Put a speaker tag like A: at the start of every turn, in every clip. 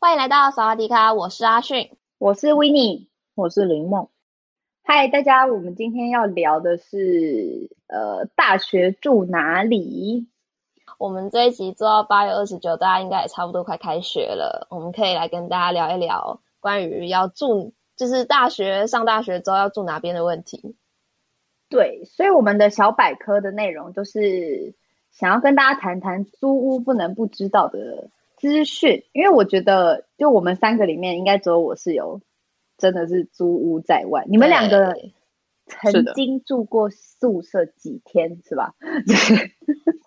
A: 欢迎来到萨瓦迪卡，我是阿迅，
B: 我是维尼，
C: 我是林梦。
B: 嗨，大家，我们今天要聊的是，呃，大学住哪里？
A: 我们这一集做到八月二十九，大家应该也差不多快开学了，我们可以来跟大家聊一聊关于要住，就是大学上大学之后要住哪边的问题。
B: 对，所以我们的小百科的内容就是想要跟大家谈谈租屋不能不知道的资讯，因为我觉得就我们三个里面，应该只有我是有。真的是租屋在外，你们两个曾经住过宿舍几天是，是吧？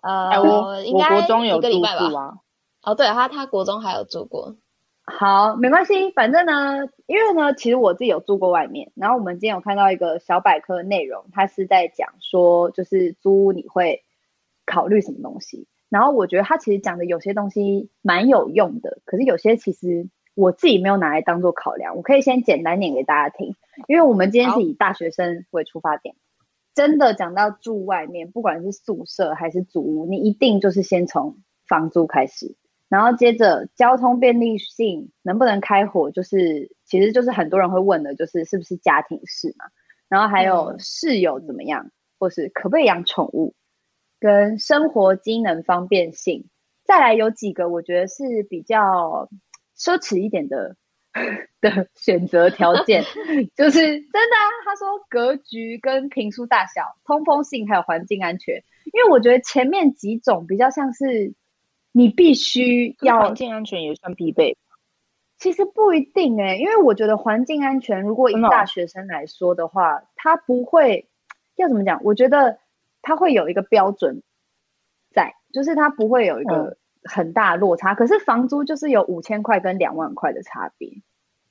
A: 呃，
C: 我
A: 应该
C: 我国中有住过
A: 啊。哦，对，他他国中还有住过。
B: 好，没关系，反正呢，因为呢，其实我自己有住过外面。然后我们今天有看到一个小百科的内容，它是在讲说，就是租屋你会考虑什么东西。然后我觉得他其实讲的有些东西蛮有用的，可是有些其实。我自己没有拿来当做考量，我可以先简单念给大家听，因为我们今天是以大学生为出发点。真的讲到住外面，不管是宿舍还是租屋，你一定就是先从房租开始，然后接着交通便利性能不能开火，就是其实就是很多人会问的，就是是不是家庭式嘛，然后还有室友怎么样，或是可不可以养宠物，跟生活机能方便性，再来有几个我觉得是比较。奢侈一点的 的选择条件，就是真的啊。他说格局跟平数大小、通风性还有环境安全。因为我觉得前面几种比较像是你必须要
C: 环境安全也算必备。
B: 其实不一定哎、欸，因为我觉得环境安全，如果以大学生来说的话，他不会要怎么讲？我觉得他会有一个标准在，就是它不会有一个。嗯很大落差，可是房租就是有五千块跟两万块的差别，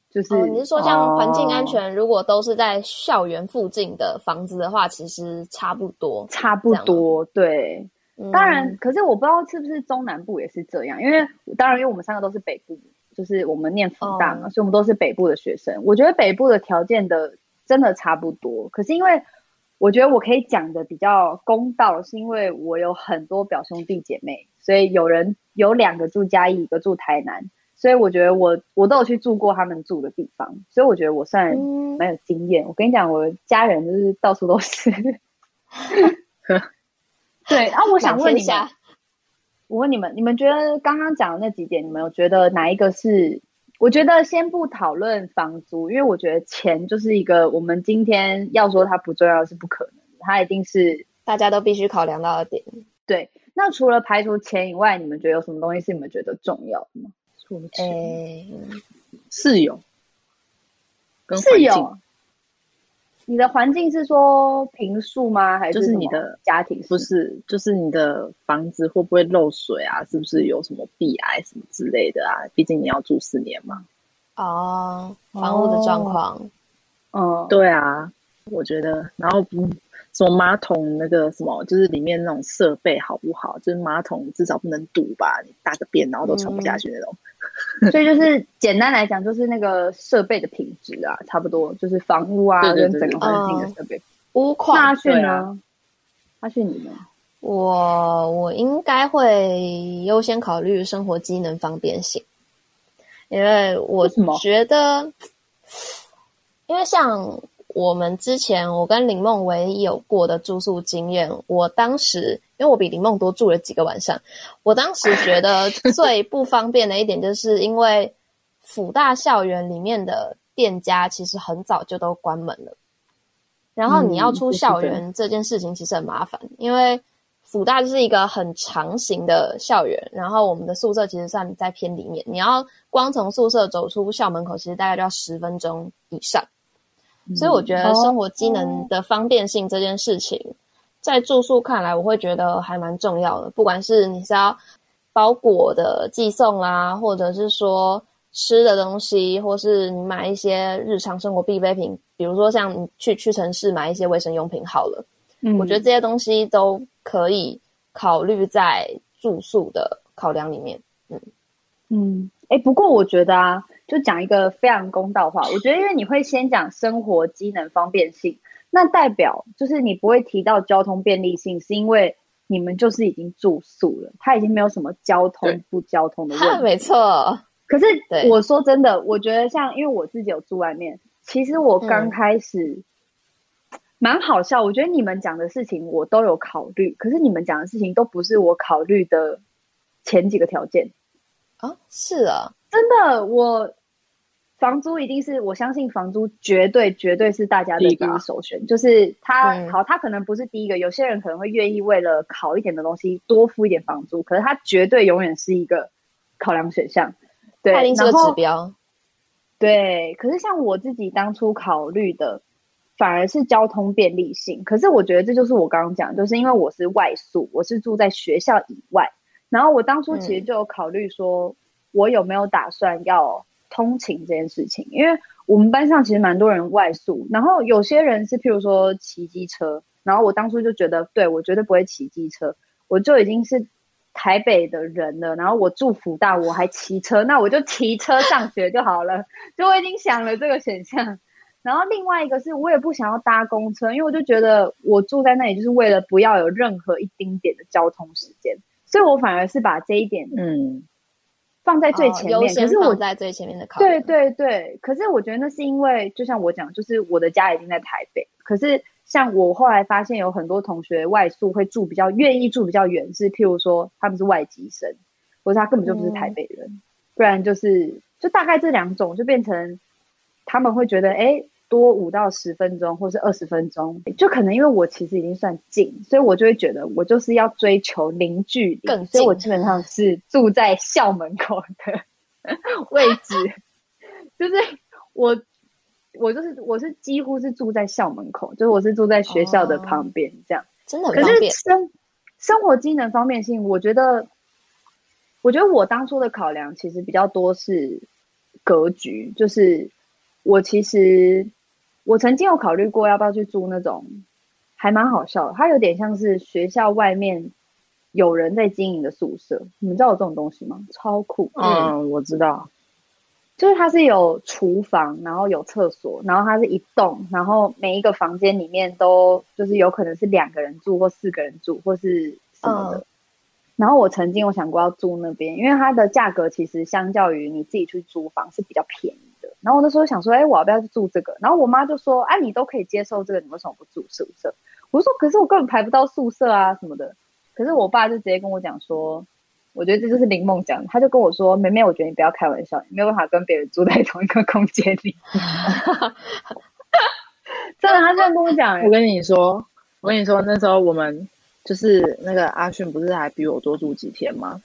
B: 就是、
A: 哦、你是说像环境安全，如果都是在校园附近的房子的话，其实差不多，
B: 差不多，对。嗯、当然，可是我不知道是不是中南部也是这样，因为当然，因为我们三个都是北部，就是我们念福大嘛，哦、所以我们都是北部的学生。我觉得北部的条件的真的差不多，可是因为我觉得我可以讲的比较公道，是因为我有很多表兄弟姐妹。所以有人有两个住嘉义，一个住台南，所以我觉得我我都有去住过他们住的地方，所以我觉得我算蛮有经验。嗯、我跟你讲，我的家人就是到处都是。对，然、啊、后我想问一下，我问你们，你们觉得刚刚讲的那几点，你们有觉得哪一个是？我觉得先不讨论房租，因为我觉得钱就是一个我们今天要说它不重要是不可能的，它一定是
A: 大家都必须考量到的点。
B: 对。那除了排除钱以外，你们觉得有什么东西是你们觉得重要的吗？
C: 除了钱，欸、室友，
B: 室友，你的环境是说平数吗？还是就是你的家庭？
C: 不是，就是你的房子会不会漏水啊？是不是有什么壁癌什么之类的啊？毕竟你要住四年嘛。
A: 哦，房屋的状况。
C: 嗯，对啊，我觉得，然后不。什么马桶那个什么，就是里面那种设备好不好？就是马桶至少不能堵吧？你大个便然后都冲不下去那种。
B: 嗯、所以就是简单来讲，就是那个设备的品质啊，差不多就是房屋啊跟整个环境的设备。屋况。阿迅呢？阿迅你呢？
A: 我我应该会优先考虑生活机能方便性，因为我觉得，因为像。我们之前我跟林梦唯一有过的住宿经验，我当时因为我比林梦多住了几个晚上，我当时觉得最不方便的一点，就是因为辅大校园里面的店家其实很早就都关门了，然后你要出校园这件事情其实很麻烦，因为辅大就是一个很长型的校园，然后我们的宿舍其实算在偏里面，你要光从宿舍走出校门口，其实大概就要十分钟以上。所以我觉得生活机能的方便性这件事情，在住宿看来，我会觉得还蛮重要的。不管是你是要包裹的寄送啦，或者是说吃的东西，或是你买一些日常生活必备品，比如说像你去屈臣氏买一些卫生用品好了，嗯，我觉得这些东西都可以考虑在住宿的考量里面。嗯。
B: 嗯，哎，不过我觉得啊，就讲一个非常公道话，我觉得因为你会先讲生活机能方便性。那代表就是你不会提到交通便利性，是因为你们就是已经住宿了，它已经没有什么交通不交通的问题。
A: 没错。
B: 可是 我说真的，我觉得像因为我自己有住外面，其实我刚开始蛮好笑。我觉得你们讲的事情我都有考虑，可是你们讲的事情都不是我考虑的前几个条件
A: 啊。是啊，
B: 真的我。房租一定是，我相信房租绝对绝对是大家的第一首选。就是他、嗯、好，他可能不是第一个，有些人可能会愿意为了考一点的东西多付一点房租，可是他绝对永远是一个考量选项。对，
A: 它一定是个指标。
B: 对，可是像我自己当初考虑的，反而是交通便利性。可是我觉得这就是我刚刚讲，就是因为我是外宿，我是住在学校以外，然后我当初其实就有考虑说，我有没有打算要。通勤这件事情，因为我们班上其实蛮多人外宿，然后有些人是譬如说骑机车，然后我当初就觉得，对，我绝对不会骑机车，我就已经是台北的人了，然后我住福大，我还骑车，那我就骑车上学就好了，就我已经想了这个选项。然后另外一个是我也不想要搭公车，因为我就觉得我住在那里就是为了不要有任何一丁点的交通时间，所以我反而是把这一点，嗯。放在最前面，可是我
A: 在最前面的考虑。
B: 对对对，可是我觉得那是因为，就像我讲，就是我的家已经在台北。可是像我后来发现，有很多同学外宿会住比较愿意住比较远，是譬如说他们是外籍生，或者他根本就不是台北人，嗯、不然就是就大概这两种，就变成他们会觉得，哎。多五到十分钟，或是二十分钟，就可能因为我其实已经算近，所以我就会觉得我就是要追求零距离，更，所以我基本上是住在校门口的位置，就是我我就是我是几乎是住在校门口，就是我是住在学校的旁边，这样、哦、
A: 真的很方便。
B: 可是生生活机能方面性，我觉得，我觉得我当初的考量其实比较多是格局，就是我其实。我曾经有考虑过要不要去住那种，还蛮好笑的。它有点像是学校外面有人在经营的宿舍。你们知道有这种东西吗？超酷！
C: 嗯，我知道。
B: 就是它是有厨房，然后有厕所，然后它是一栋，然后每一个房间里面都就是有可能是两个人住，或四个人住，或是什么的。嗯。然后我曾经有想过要租那边，因为它的价格其实相较于你自己去租房是比较便宜。然后我那时候想说，哎，我要不要去住这个？然后我妈就说，哎，你都可以接受这个，你为什么不住宿舍？我说，可是我根本排不到宿舍啊，什么的。可是我爸就直接跟我讲说，我觉得这就是林梦讲的，他就跟我说，妹妹，我觉得你不要开玩笑，你没有办法跟别人住在同一个空间里。真的，他这样跟我讲。
C: 我跟你说，我跟你说，那时候我们就是那个阿迅，不是还比我多住几天吗？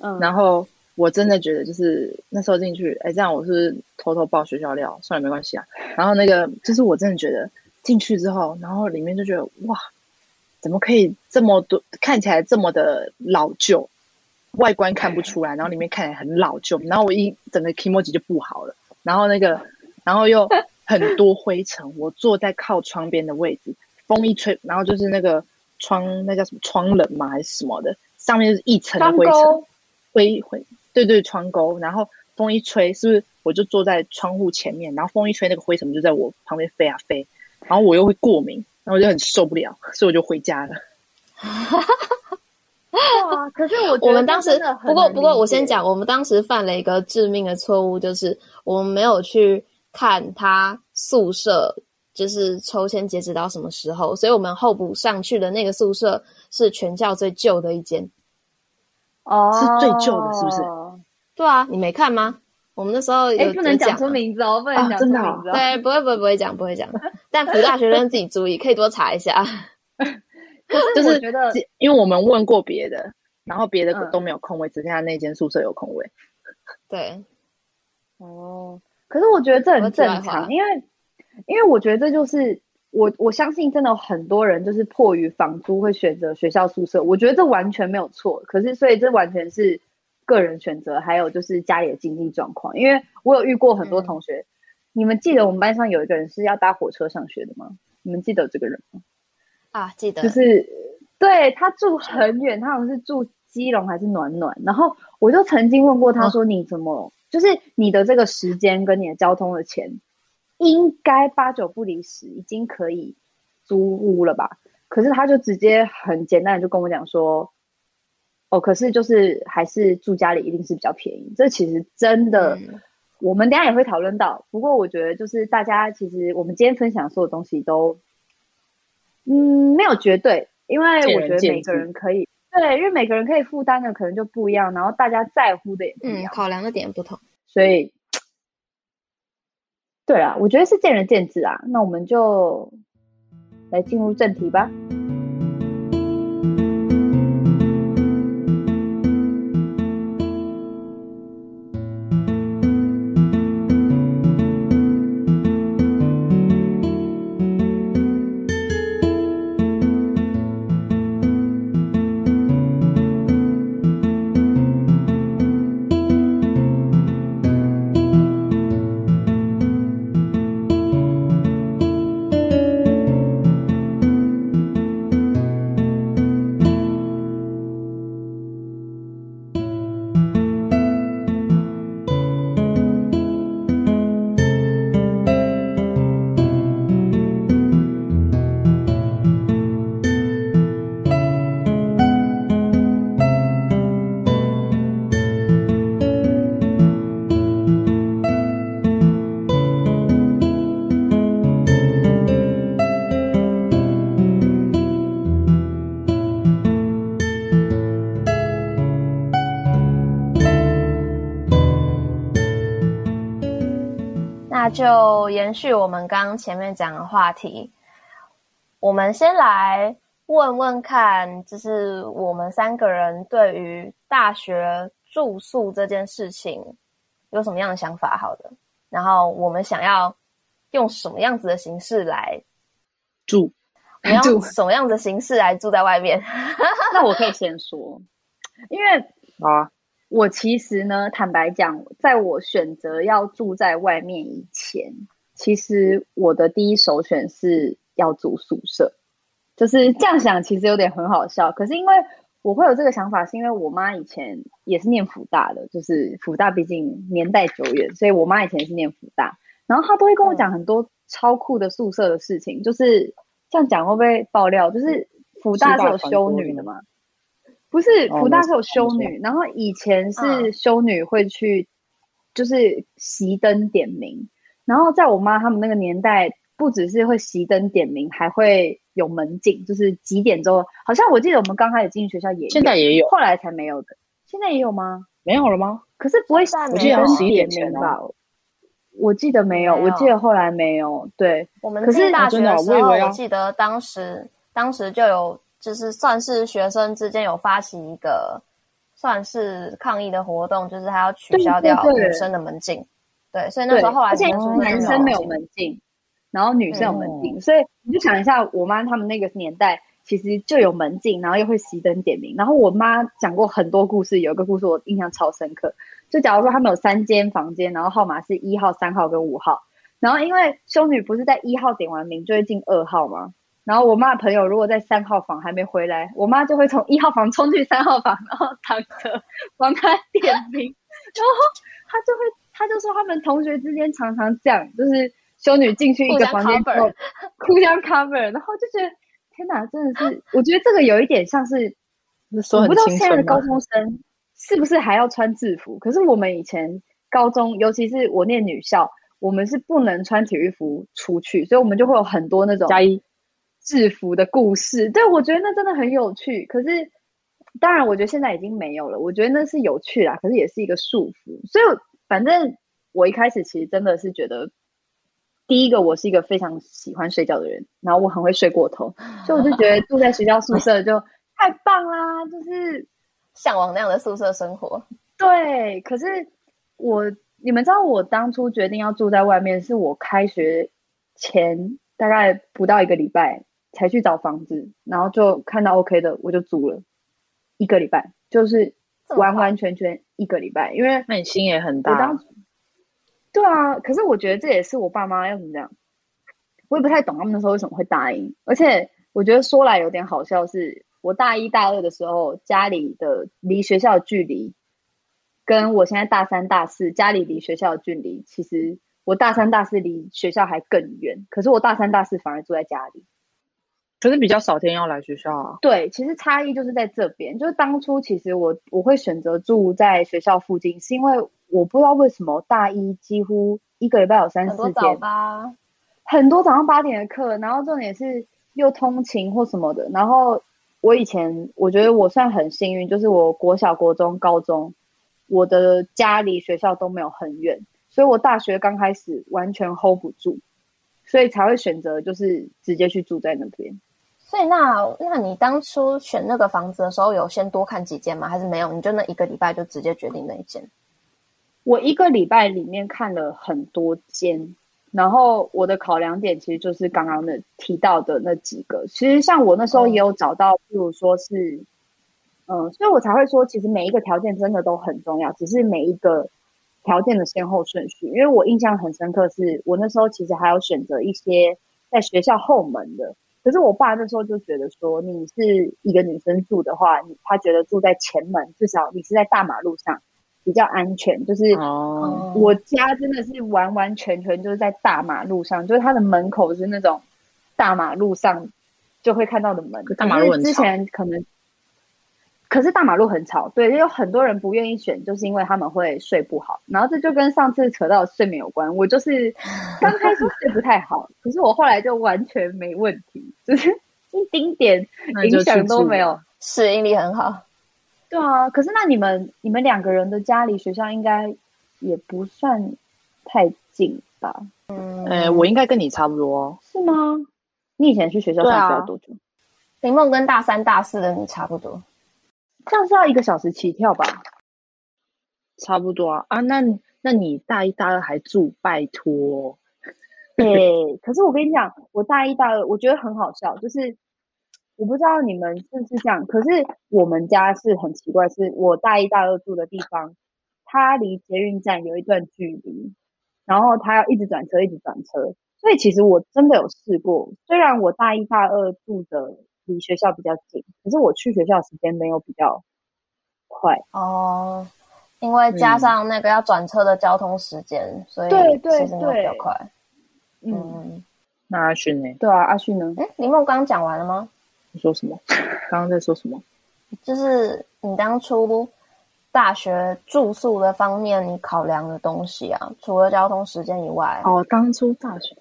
C: 嗯，然后。我真的觉得，就是那时候进去，哎，这样我是偷偷爆学校料，算了，没关系啊。然后那个，就是我真的觉得进去之后，然后里面就觉得哇，怎么可以这么多，看起来这么的老旧，外观看不出来，然后里面看起来很老旧，然后我一整个 kimoji 就不好了。然后那个，然后又很多灰尘。我坐在靠窗边的位置，风一吹，然后就是那个窗，那叫什么窗冷吗？还是什么的？上面就是一层的灰尘，灰灰。对对，窗钩，然后风一吹，是不是我就坐在窗户前面？然后风一吹，那个灰尘就在我旁边飞啊飞，然后我又会过敏，然后我就很受不了，所以我就回家了。
B: 哇！可是我觉得
A: 我们当时不过不过，我先讲，我们当时犯了一个致命的错误，就是我们没有去看他宿舍，就是抽签截止到什么时候，所以我们候补上去的那个宿舍是全校最旧的一间。
B: 哦，
C: 是最旧的，是不是？
A: 对啊，你没看吗？我们那时候
B: 哎、欸，不能讲出名字哦，不能讲出名字、哦
A: 哦。对，不会，不会，不会讲，不会讲。但福大学生自己注意，可以多查一下。
B: 就是我觉得，
C: 因为我们问过别的，然后别的都没有空位，嗯、只剩下那间宿舍有空位。
A: 对。
B: 哦，可是我觉得这很正常，因为因为我觉得这就是我我相信真的很多人就是迫于房租会选择学校宿舍，我觉得这完全没有错。可是所以这完全是个人选择，还有就是家里的经济状况。因为我有遇过很多同学，嗯、你们记得我们班上有一个人是要搭火车上学的吗？你们记得这个人吗？
A: 啊，记得，
B: 就是对他住很远，他好像是住基隆还是暖暖。然后我就曾经问过他说：“你怎么？”哦就是你的这个时间跟你的交通的钱，应该八九不离十，已经可以租屋了吧？可是他就直接很简单的就跟我讲说，哦，可是就是还是住家里一定是比较便宜。这其实真的，嗯、我们等下也会讨论到。不过我觉得就是大家其实我们今天分享所有东西都，嗯，没有绝对，因为我觉得每个人可以。对，因为每个人可以负担的可能就不一样，然后大家在乎的也不一样，
A: 嗯，考量的点不同，
B: 所以，对啊，我觉得是见仁见智啊。那我们就来进入正题吧。
A: 延续我们刚刚前面讲的话题，我们先来问问看，就是我们三个人对于大学住宿这件事情有什么样的想法？好的，然后我们想要用什么样子的形式来
C: 住？
A: 你要用什么样子的形式来住在外面？
B: 那我可以先说，因为啊。我其实呢，坦白讲，在我选择要住在外面以前，其实我的第一首选是要住宿舍。就是这样想，其实有点很好笑。可是因为我会有这个想法，是因为我妈以前也是念福大的，就是福大毕竟年代久远，所以我妈以前是念福大，然后她都会跟我讲很多超酷的宿舍的事情。就是这样讲会不会爆料？就是福大是有修女的嘛？不是，福大是有修女，哦、然后以前是修女会去，就是熄灯点名，嗯、然后在我妈他们那个年代，不只是会熄灯点名，还会有门禁，就是几点之后，好像我记得我们刚开始进学校也有，
C: 现在也有，
B: 后来才没有的，现在也有吗？
C: 没有了吗？
B: 可是不会熄灯点名吧？我记得没有，我记得后来没有，对，
A: 我们进大学的时候，我记得当时当时就有。就是算是学生之间有发起一个算是抗议的活动，就是他要取消掉女生的门禁。对，所以那时候后来而且
B: 男生没有门禁，然后女生有门禁，嗯、所以你就想一下，我妈他们那个年代其实就有门禁，然后又会熄灯点名。然后我妈讲过很多故事，有一个故事我印象超深刻，就假如说他们有三间房间，然后号码是一号、三号跟五号，然后因为修女不是在一号点完名就会进二号吗？然后我妈的朋友如果在三号房还没回来，我妈就会从一号房冲去三号房，然后躺着帮他点名。然后他就会，他就说他们同学之间常常这样，就是修女进去一个房间之后互相 cover，然后就觉得天哪，真的是，我觉得这个有一点像是，我不知道现在的高中生是不是还要穿制服？可是我们以前高中，尤其是我念女校，我们是不能穿体育服出去，所以我们就会有很多那种加一。制服的故事，对，我觉得那真的很有趣。可是，当然，我觉得现在已经没有了。我觉得那是有趣啦，可是也是一个束缚。所以，反正我一开始其实真的是觉得，第一个我是一个非常喜欢睡觉的人，然后我很会睡过头，所以我就觉得住在学校宿舍就 太棒啦，就是
A: 向往那样的宿舍生活。
B: 对，可是我，你们知道，我当初决定要住在外面，是我开学前。大概不到一个礼拜才去找房子，然后就看到 OK 的，我就租了一个礼拜，就是完完全全一个礼拜，因为
C: 那你心也很大。
B: 对啊，可是我觉得这也是我爸妈要怎么讲，我也不太懂他们那时候为什么会答应，而且我觉得说来有点好笑是，是我大一大二的时候家里的离学校的距离。跟我现在大三、大四，家里离学校的距离，其实我大三、大四离学校还更远。可是我大三、大四反而住在家里，
C: 可是比较少天要来学校啊。
B: 对，其实差异就是在这边。就是当初其实我我会选择住在学校附近，是因为我不知道为什么大一几乎一个礼拜有三四天，很多早八，很多早上八点的课，然后重点是又通勤或什么的。然后我以前我觉得我算很幸运，就是我国小、国中、高中。我的家离学校都没有很远，所以我大学刚开始完全 hold 不住，所以才会选择就是直接去住在那边。
A: 所以那那你当初选那个房子的时候，有先多看几间吗？还是没有？你就那一个礼拜就直接决定那一间？
B: 我一个礼拜里面看了很多间，然后我的考量点其实就是刚刚的提到的那几个。其实像我那时候也有找到，比如说是。嗯，所以我才会说，其实每一个条件真的都很重要，只是每一个条件的先后顺序。因为我印象很深刻是，是我那时候其实还有选择一些在学校后门的，可是我爸那时候就觉得说，你是一个女生住的话，你他觉得住在前门，至少你是在大马路上比较安全。就是我家真的是完完全全就是在大马路上，就是他的门口是那种大马路上就会看到的门。
C: 大马路很
B: 之前可能。可是大马路很吵，对，有很多人不愿意选，就是因为他们会睡不好。然后这就跟上次扯到睡眠有关。我就是 刚开始睡不太好，可是我后来就完全没问题，就是一丁点影响都没有，
A: 适应力很好。
B: 对啊，可是那你们你们两个人的家离学校应该也不算太近吧？
C: 嗯，欸、我应该跟你差不多，
B: 是吗？你以前去学校上学要多久？
A: 林梦跟大三、大四的你差不多。
B: 这样是要一个小时起跳吧？
C: 差不多啊啊！那那你大一大二还住？拜托。
B: 对，可是我跟你讲，我大一大二我觉得很好笑，就是我不知道你们是不是这样，可是我们家是很奇怪，是我大一大二住的地方，它离捷运站有一段距离，然后它要一直转车，一直转车，所以其实我真的有试过，虽然我大一大二住的。离学校比较近，可是我去学校的时间没有比较快
A: 哦，因为加上那个要转车的交通时间，嗯、所以其实没有比较快。
B: 嗯，
C: 嗯，那阿勋呢？
B: 对啊，阿勋呢？
A: 哎，林梦刚刚讲完了吗？
C: 你说什么？刚刚在说什么？
A: 就是你当初大学住宿的方面，你考量的东西啊，除了交通时间以外，
C: 哦，当初大学，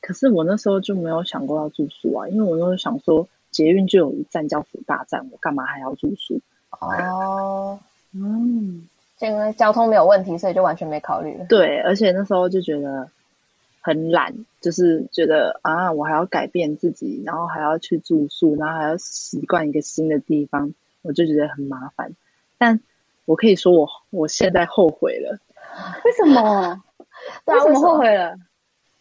C: 可是我那时候就没有想过要住宿啊，因为我那时候想说。捷运就有一站叫福大站，我干嘛还要住宿？
A: 哦，嗯，因为交通没有问题，所以就完全没考虑了。
C: 对，而且那时候就觉得很懒，就是觉得啊，我还要改变自己，然后还要去住宿，然后还要习惯一个新的地方，我就觉得很麻烦。但我可以说我我现在后悔了。
B: 为什么？为什么后悔了？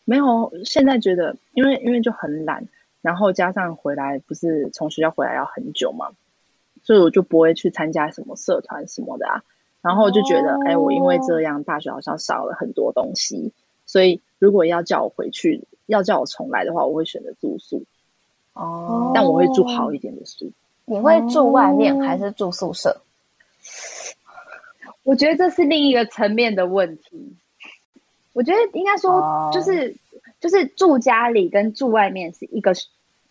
C: 没有，现在觉得，因为因为就很懒。然后加上回来不是从学校回来要很久嘛，所以我就不会去参加什么社团什么的啊。然后就觉得，哎、哦，我因为这样大学好像少了很多东西，所以如果要叫我回去，要叫我重来的话，我会选择住宿。哦，但我会住好一点的宿。
A: 你会住外面还是住宿舍？
B: 我觉得这是另一个层面的问题。我觉得应该说就是。哦就是住家里跟住外面是一个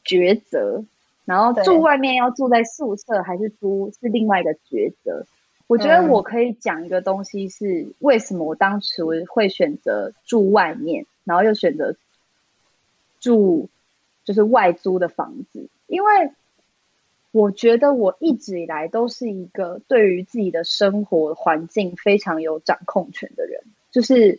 B: 抉择，然后住外面要住在宿舍还是租是另外一个抉择。我觉得我可以讲一个东西是为什么我当时会选择住外面，然后又选择住就是外租的房子，因为我觉得我一直以来都是一个对于自己的生活环境非常有掌控权的人，就是。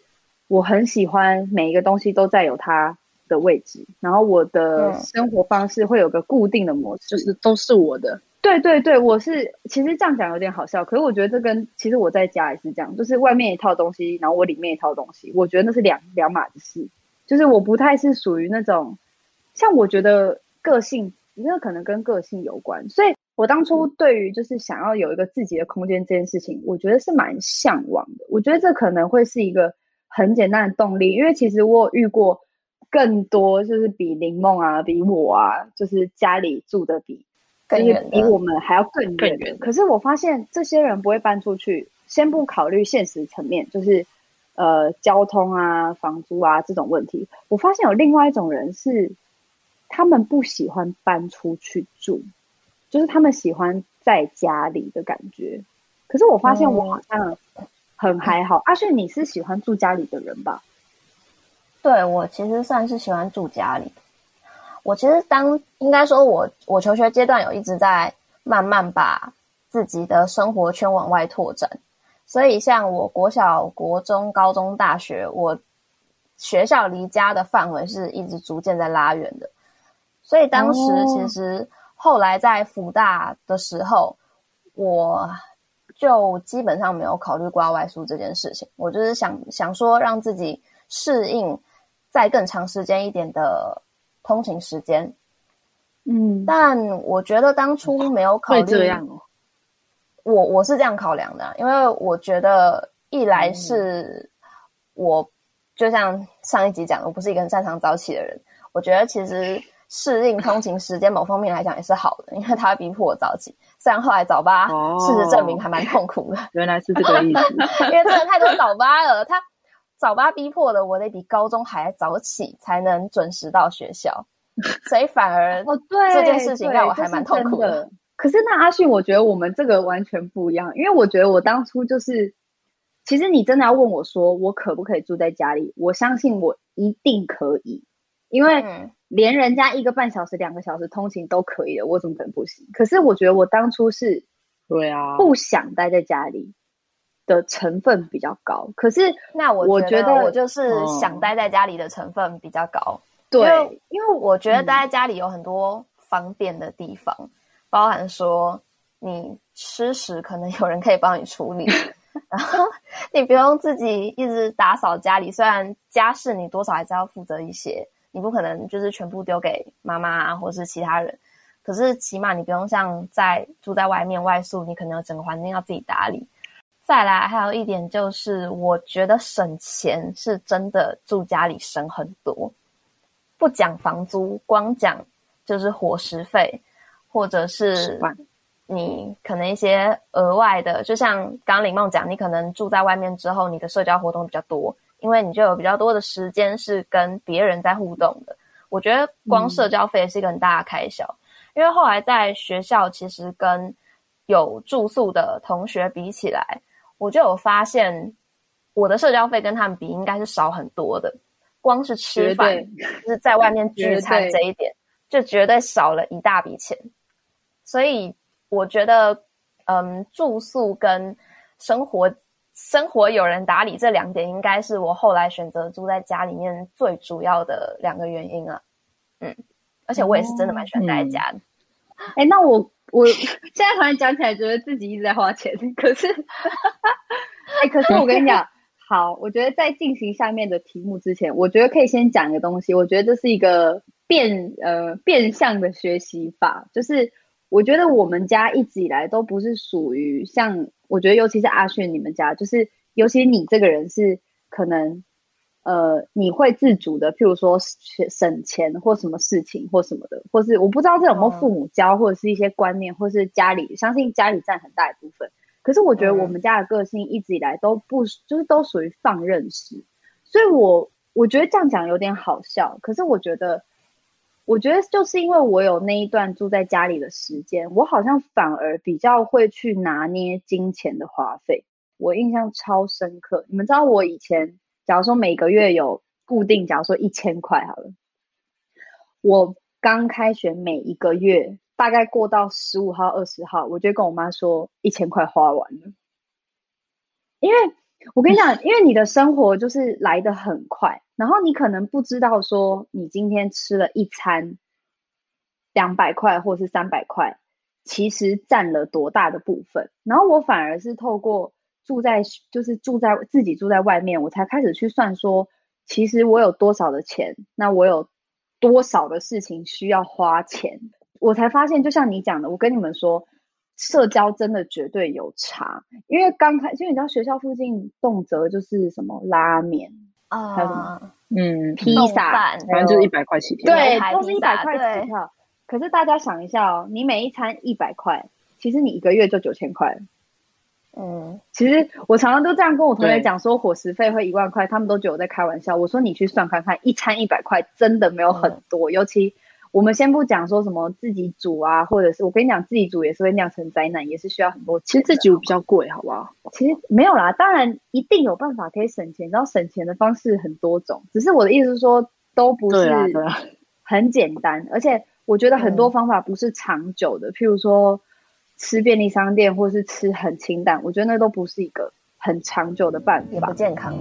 B: 我很喜欢每一个东西都在有它的位置，然后我的生活方式会有个固定的模式，
C: 就是都是我的。
B: 对对对，我是其实这样讲有点好笑，可是我觉得这跟其实我在家也是这样，就是外面一套东西，然后我里面一套东西，我觉得那是两两码子事。就是我不太是属于那种像我觉得个性，那可能跟个性有关，所以我当初对于就是想要有一个自己的空间这件事情，我觉得是蛮向往的。我觉得这可能会是一个很简单的动力，因为其实我有遇过更多，就是比林梦啊，比我啊，就是家里住的比。更远比我们还要更远，更远。可是我发现这些人不会搬出去，先不考虑现实层面，就是呃交通啊、房租啊这种问题。我发现有另外一种人是，他们不喜欢搬出去住，就是他们喜欢在家里的感觉。可是我发现我好像很还好。阿炫，你是喜欢住家里的人吧？
A: 对，我其实算是喜欢住家里。我其实当应该说我，我我求学阶段有一直在慢慢把自己的生活圈往外拓展，所以像我国小、国中、高中、大学，我学校离家的范围是一直逐渐在拉远的。所以当时其实后来在辅大的时候，我就基本上没有考虑过外宿这件事情。我就是想想说，让自己适应再更长时间一点的。通勤时间，嗯，但我觉得当初没有考虑这样哦。我我是这样考量的，因为我觉得一来是我就像上一集讲的，我不是一个很擅长早起的人。我觉得其实适应通勤时间某方面来讲也是好的，因为它会逼迫我早起。虽然后来早八，哦，事实证明还蛮痛苦的。
C: 原来是这个意思，
A: 因为真的太多早八了，他。早八逼迫的我得比高中还早起才能准时到学校，所以反而哦，对这件事情让我还蛮痛苦的。
B: 的可是那阿迅，我觉得我们这个完全不一样，因为我觉得我当初就是，其实你真的要问我说我可不可以住在家里，我相信我一定可以，因为连人家一个半小时、两个小时通勤都可以的，我怎么可能不行？可是我觉得我当初是，对啊，不想待在家里。的成分比较高，可是
A: 那我我觉得我就是想待在家里的成分比较高。对、嗯，因为我觉得待在家里有很多方便的地方，嗯、包含说你吃食可能有人可以帮你处理，然后你不用自己一直打扫家里。虽然家事你多少还是要负责一些，你不可能就是全部丢给妈妈啊，或是其他人。可是起码你不用像在住在外面外宿，你可能整个环境要自己打理。再来还有一点就是，我觉得省钱是真的住家里省很多。不讲房租，光讲就是伙食费，或者是你可能一些额外的，就像刚刚林梦讲，你可能住在外面之后，你的社交活动比较多，因为你就有比较多的时间是跟别人在互动的。我觉得光社交费是一个很大的开销，嗯、因为后来在学校其实跟有住宿的同学比起来。我就有发现，我的社交费跟他们比应该是少很多的。光是吃饭，就是在外面 聚餐这一点，就绝对少了一大笔钱。所以我觉得，嗯，住宿跟生活生活有人打理这两点，应该是我后来选择住在家里面最主要的两个原因啊。嗯，而且我也是真的蛮喜欢待在家的。
B: 哎、嗯欸，那我。我 现在突然讲起来，觉得自己一直在花钱。可是，哎、欸，可是我跟你讲，好，我觉得在进行下面的题目之前，我觉得可以先讲一个东西。我觉得这是一个变呃变相的学习法，就是我觉得我们家一直以来都不是属于像，我觉得尤其是阿迅你们家，就是尤其你这个人是可能。呃，你会自主的，譬如说省钱或什么事情或什么的，或是我不知道这有没有父母教，或者是一些观念，或是家里相信家里占很大一部分。可是我觉得我们家的个性一直以来都不，就是都属于放任式，所以我我觉得这样讲有点好笑。可是我觉得，我觉得就是因为我有那一段住在家里的时间，我好像反而比较会去拿捏金钱的花费。我印象超深刻，你们知道我以前。假如说每个月有固定，假如说一千块好了，我刚开学每一个月大概过到十五号、二十号，我就跟我妈说一千块花完了。因为我跟你讲，因为你的生活就是来得很快，然后你可能不知道说你今天吃了一餐两百块或是三百块，其实占了多大的部分。然后我反而是透过。住在就是住在自己住在外面，我才开始去算说，其实我有多少的钱，那我有多少的事情需要花钱，我才发现，就像你讲的，我跟你们说，社交真的绝对有差。因为刚开，因为你知道学校附近动辄就是什么拉面啊，还有什么
C: 嗯
B: 披萨，
C: 反正就是一百块起跳，
B: 对，都是一百块起跳。可是大家想一下哦，你每一餐一百块，其实你一个月就九千块。嗯，其实我常常都这样跟我同学讲，说伙食费会一万块，他们都觉得我在开玩笑。我说你去算看看，一餐一百块真的没有很多。嗯、尤其我们先不讲说什么自己煮啊，或者是我跟你讲自己煮也是会酿成灾难，也是需要很多钱。
C: 其实自己煮比较贵，好不好？
B: 其实没有啦，当然一定有办法可以省钱，然后省钱的方式很多种。只是我的意思是说，都不是很简单，而且我觉得很多方法不是长久的，譬如说。吃便利商店，或是吃很清淡，我觉得那都不是一个很长久的办法，
A: 也不健康。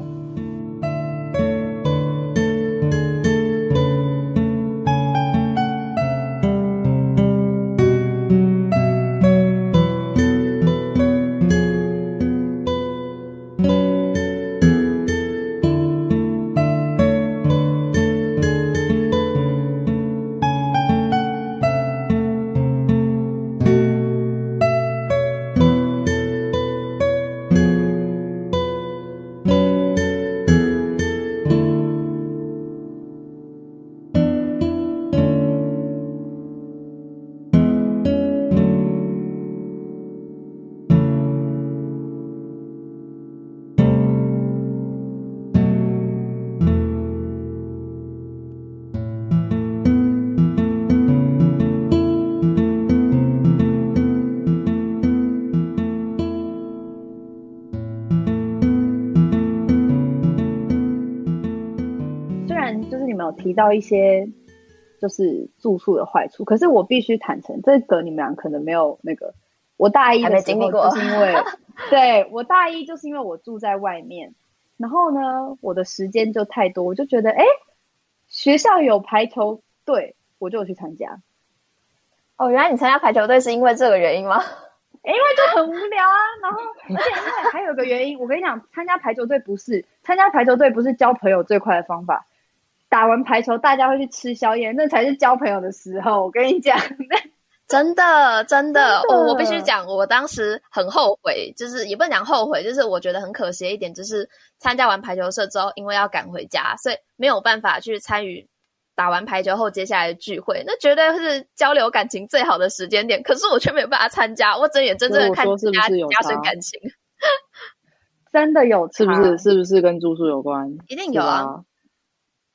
B: 提到一些就是住宿的坏处，可是我必须坦诚，这个你们俩可能没有那个。我大一的时候就是因为，对，我大一就是因为我住在外面，然后呢，我的时间就太多，我就觉得，哎，学校有排球队，我就有去参加。
A: 哦，原来你参加排球队是因为这个原因吗？
B: 因为就很无聊啊，然后而且因为还有个原因，我跟你讲，参加排球队不是参加排球队不是交朋友最快的方法。打完排球，大家会去吃宵夜，那才是交朋友的时候。我跟你讲，
A: 真的，真的，我、哦、我必须讲，我当时很后悔，就是也不能讲后悔，就是我觉得很可惜的一点，就是参加完排球社之后，因为要赶回家，所以没有办法去参与打完排球后接下来的聚会。那绝对是交流感情最好的时间点，可是我却没有办法参加，我睁眼睁睁的看人家加深感情，
B: 真的有，
C: 是不是？是不是跟住宿有关？
A: 一定有啊。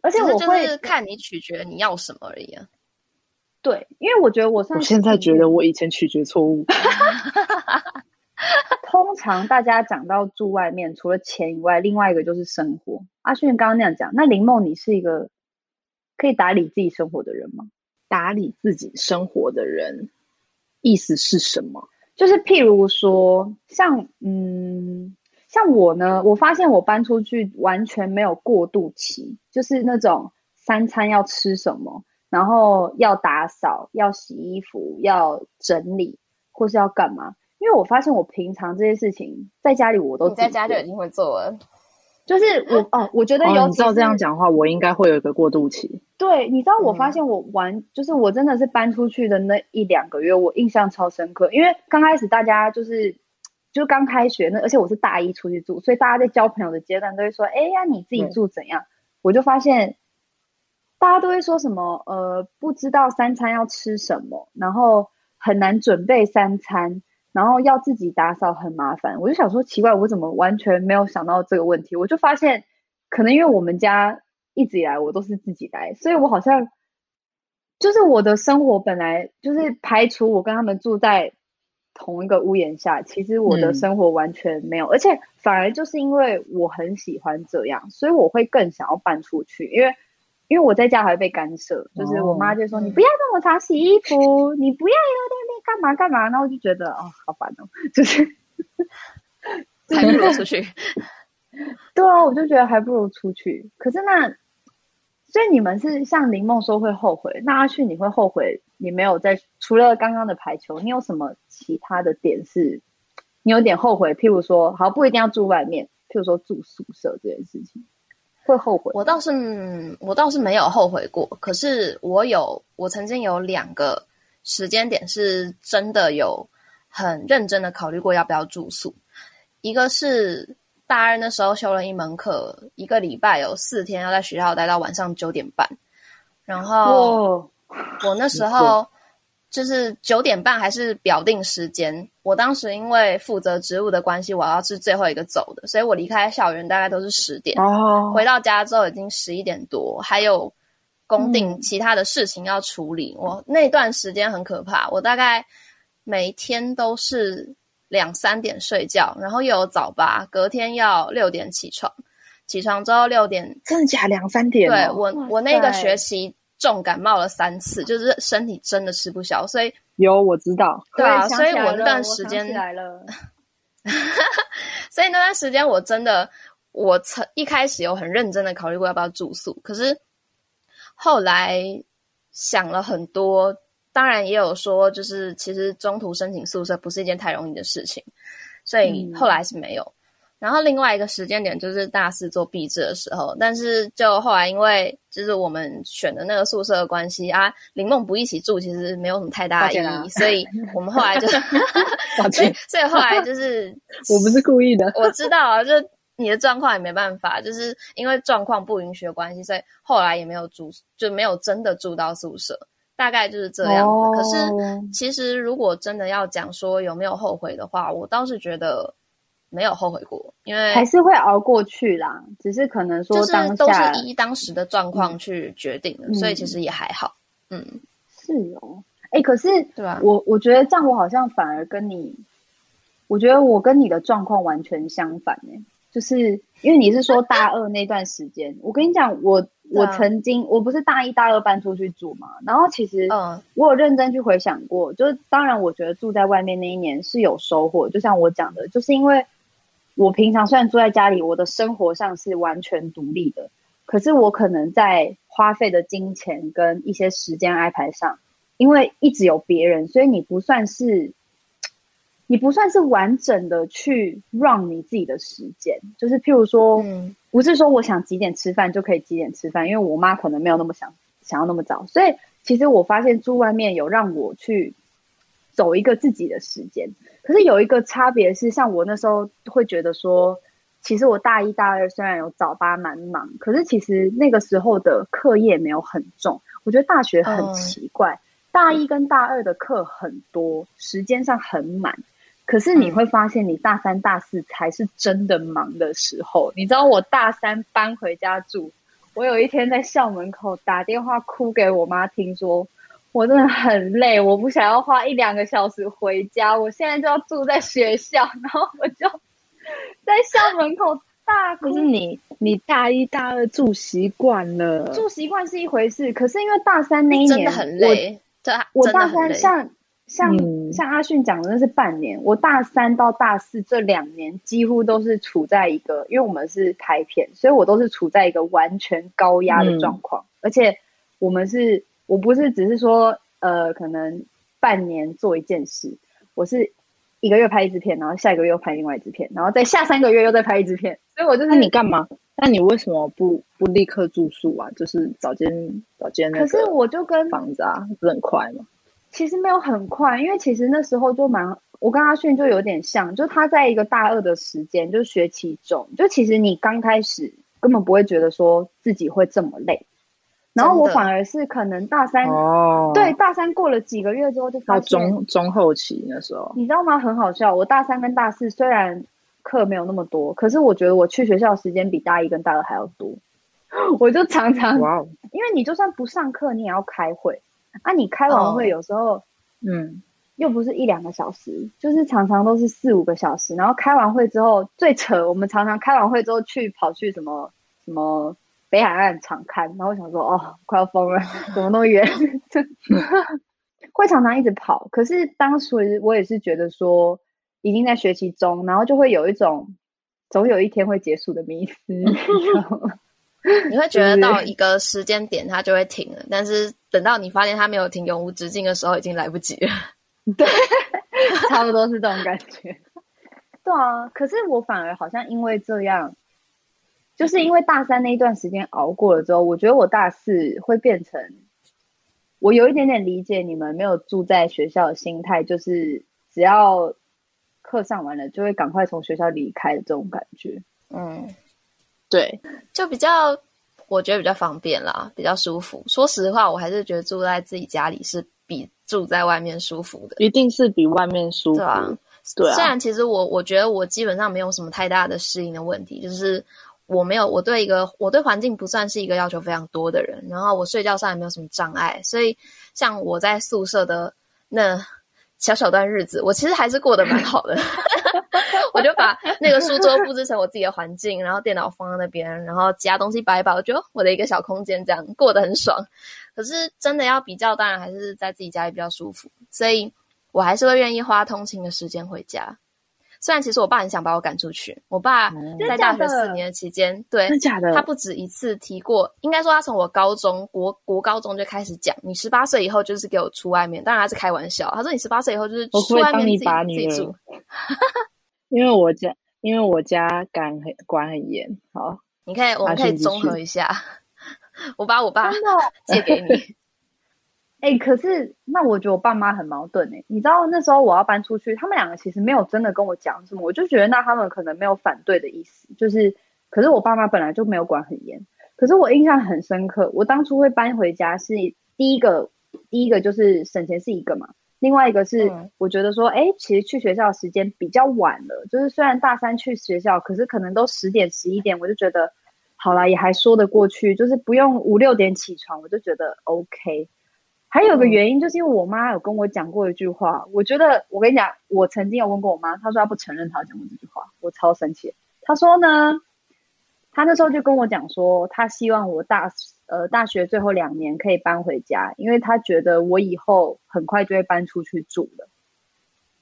B: 而且我会
A: 就是看你取决你要什么而已啊。
B: 对，因为我觉得我
C: 我现在觉得我以前取决错误。
B: 通常大家讲到住外面，除了钱以外，另外一个就是生活。阿迅刚刚那样讲，那林梦，你是一个可以打理自己生活的人吗？
C: 打理自己生活的人，意思是什么？
B: 就是譬如说，像嗯。像我呢，我发现我搬出去完全没有过渡期，就是那种三餐要吃什么，然后要打扫、要洗衣服、要整理，或是要干嘛。因为我发现我平常这些事情在家里我都
A: 在家就已经会做了。
B: 就是我 哦，我觉得有、
C: 哦、你知道这样讲话，我应该会有一个过渡期。
B: 对，你知道我发现我玩，嗯、就是我真的是搬出去的那一两个月，我印象超深刻，因为刚开始大家就是。就刚开学那，而且我是大一出去住，所以大家在交朋友的阶段都会说：“哎呀，你自己住怎样？”嗯、我就发现，大家都会说什么：“呃，不知道三餐要吃什么，然后很难准备三餐，然后要自己打扫很麻烦。”我就想说，奇怪，我怎么完全没有想到这个问题？我就发现，可能因为我们家一直以来我都是自己来，所以我好像就是我的生活本来就是排除我跟他们住在。同一个屋檐下，其实我的生活完全没有，嗯、而且反而就是因为我很喜欢这样，所以我会更想要搬出去。因为，因为我在家还会被干涉，就是我妈就说：“哦、你不要跟我常洗衣服，你不要在那边干嘛干嘛。”然后我就觉得哦，好烦哦，就是
A: 还不如出去。
B: 对啊，我就觉得还不如出去。可是那。所以你们是像林梦说会后悔，那阿迅你会后悔你没有在除了刚刚的排球，你有什么其他的点是你有点后悔？譬如说，好，不一定要住外面，譬如说住宿舍这件事情。会后悔？
A: 我倒是我倒是没有后悔过，可是我有，我曾经有两个时间点是真的有很认真的考虑过要不要住宿。一个是大二那时候修了一门课，一个礼拜有四天要在学校待到晚上九点半，然后我那时候。就是九点半还是表定时间？我当时因为负责职务的关系，我要是最后一个走的，所以我离开校园大概都是十点。哦，回到家之后已经十一点多，还有公定其他的事情要处理。嗯、我那段时间很可怕，我大概每天都是两三点睡觉，然后又有早八，隔天要六点起床。起床之后六点，
C: 真的假两三点？
A: 对，我我那个学期。重感冒了三次，就是身体真的吃不消，所以
C: 有我知道，
A: 对啊，所以我那段时间
B: 来了，
A: 所以那段时间我真的，我曾一开始有很认真的考虑过要不要住宿，可是后来想了很多，当然也有说，就是其实中途申请宿舍不是一件太容易的事情，所以后来是没有。嗯然后另外一个时间点就是大四做毕制的时候，但是就后来因为就是我们选的那个宿舍的关系啊，林梦不一起住，其实没有什么太大的意义，啊、所以我们后来就，所以所以后来就是
C: 我不是故意的，
A: 我知道啊，就你的状况也没办法，就是因为状况不允许的关系，所以后来也没有住，就没有真的住到宿舍，大概就是这样子。哦、可是其实如果真的要讲说有没有后悔的话，我倒是觉得。没有后悔过，因为
B: 还是会熬过去啦。只是可能说当下，
A: 就是都是依当时的状况去决定的，嗯、所以其实也还好。嗯，
B: 是哦。哎、欸，可是对啊，我我觉得这样，我好像反而跟你，我觉得我跟你的状况完全相反哎。就是因为你是说大二那段时间，我跟你讲，我我曾经、啊、我不是大一大二搬出去住嘛，然后其实嗯，我有认真去回想过，就是当然我觉得住在外面那一年是有收获，就像我讲的，就是因为。我平常虽然住在家里，我的生活上是完全独立的，可是我可能在花费的金钱跟一些时间安排上，因为一直有别人，所以你不算是，你不算是完整的去 run 你自己的时间。就是譬如说，嗯，不是说我想几点吃饭就可以几点吃饭，因为我妈可能没有那么想想要那么早，所以其实我发现住外面有让我去走一个自己的时间。可是有一个差别是，像我那时候会觉得说，其实我大一大二虽然有早八蛮忙，可是其实那个时候的课业没有很重。我觉得大学很奇怪，嗯、大一跟大二的课很多，时间上很满，可是你会发现你大三大四才是真的忙的时候。你知道我大三搬回家住，我有一天在校门口打电话哭给我妈听说。我真的很累，我不想要花一两个小时回家，我现在就要住在学校，然后我就在校门口大哭。
C: 可是你，你大一大二住习惯了，
B: 住习惯是一回事，可是因为大三那一年
A: 真的很累，
B: 我我大三像像、嗯、像阿迅讲的那是半年，我大三到大四这两年几乎都是处在一个，因为我们是拍片，所以我都是处在一个完全高压的状况，嗯、而且我们是。我不是只是说，呃，可能半年做一件事，我是一个月拍一支片，然后下一个月又拍另外一支片，然后再下三个月又再拍一支片，所以我就是。
C: 那你干嘛？那你为什么不不立刻住宿啊？就是找间找间那个。
B: 可是我就跟
C: 房子啊，不是很快吗？
B: 其实没有很快，因为其实那时候就蛮，我跟阿迅就有点像，就他在一个大二的时间，就是学期中，就其实你刚开始根本不会觉得说自己会这么累。然后我反而是可能大三，哦，对，大三过了几个月之后就发现，
C: 到中中后期那时候，
B: 你知道吗？很好笑。我大三跟大四虽然课没有那么多，可是我觉得我去学校的时间比大一跟大二还要多。我就常常，哇哦，因为你就算不上课，你也要开会啊。你开完会有时候，嗯，又不是一两个小时，就是常常都是四五个小时。然后开完会之后，最扯，我们常常开完会之后去跑去什么什么。北海岸场看，然后我想说，哦，快要疯了，怎么那么远？会常常一直跑，可是当时我也是觉得说，已经在学习中，然后就会有一种总有一天会结束的迷思。
A: 你会觉得到一个时间点它就会停了，但是等到你发现它没有停，永无止境的时候，已经来不及了。
B: 对，差不多是这种感觉。对啊，可是我反而好像因为这样。就是因为大三那一段时间熬过了之后，我觉得我大四会变成，我有一点点理解你们没有住在学校的心态，就是只要课上完了就会赶快从学校离开的这种感觉。
A: 嗯，
C: 对，
A: 就比较我觉得比较方便啦，比较舒服。说实话，我还是觉得住在自己家里是比住在外面舒服的，
C: 一定是比外面舒服。
A: 对啊，对啊。虽然其实我我觉得我基本上没有什么太大的适应的问题，就是。我没有，我对一个我对环境不算是一个要求非常多的人，然后我睡觉上也没有什么障碍，所以像我在宿舍的那小小段日子，我其实还是过得蛮好的。我就把那个书桌布置成我自己的环境，然后电脑放在那边，然后其他东西摆一摆，我觉得我的一个小空间这样过得很爽。可是真的要比较，当然还是在自己家里比较舒服，所以我还是会愿意花通勤的时间回家。虽然其实我爸很想把我赶出去，我爸在大学四年的期间，对，他不止一次提过，应该说他从我高中国国高中就开始讲，你十八岁以后就是给我出外面，当然他是开玩笑，他说你十八岁以后就是出外面自己自己住，
C: 因为我家因为我家管很管很严，好，
A: 你可以我们可以综合一下，我把我爸 借给你。
B: 哎、欸，可是那我觉得我爸妈很矛盾哎、欸，你知道那时候我要搬出去，他们两个其实没有真的跟我讲什么，我就觉得那他们可能没有反对的意思，就是，可是我爸妈本来就没有管很严，可是我印象很深刻，我当初会搬回家是第一个，第一个就是省钱是一个嘛，另外一个是我觉得说，哎、欸，其实去学校的时间比较晚了，就是虽然大三去学校，可是可能都十点十一点，我就觉得好啦，也还说得过去，就是不用五六点起床，我就觉得 OK。还有个原因，就是因为我妈有跟我讲过一句话，我觉得我跟你讲，我曾经有问过我妈，她说她不承认她讲过这句话，我超生气。她说呢，她那时候就跟我讲说，他希望我大呃大学最后两年可以搬回家，因为他觉得我以后很快就会搬出去住了。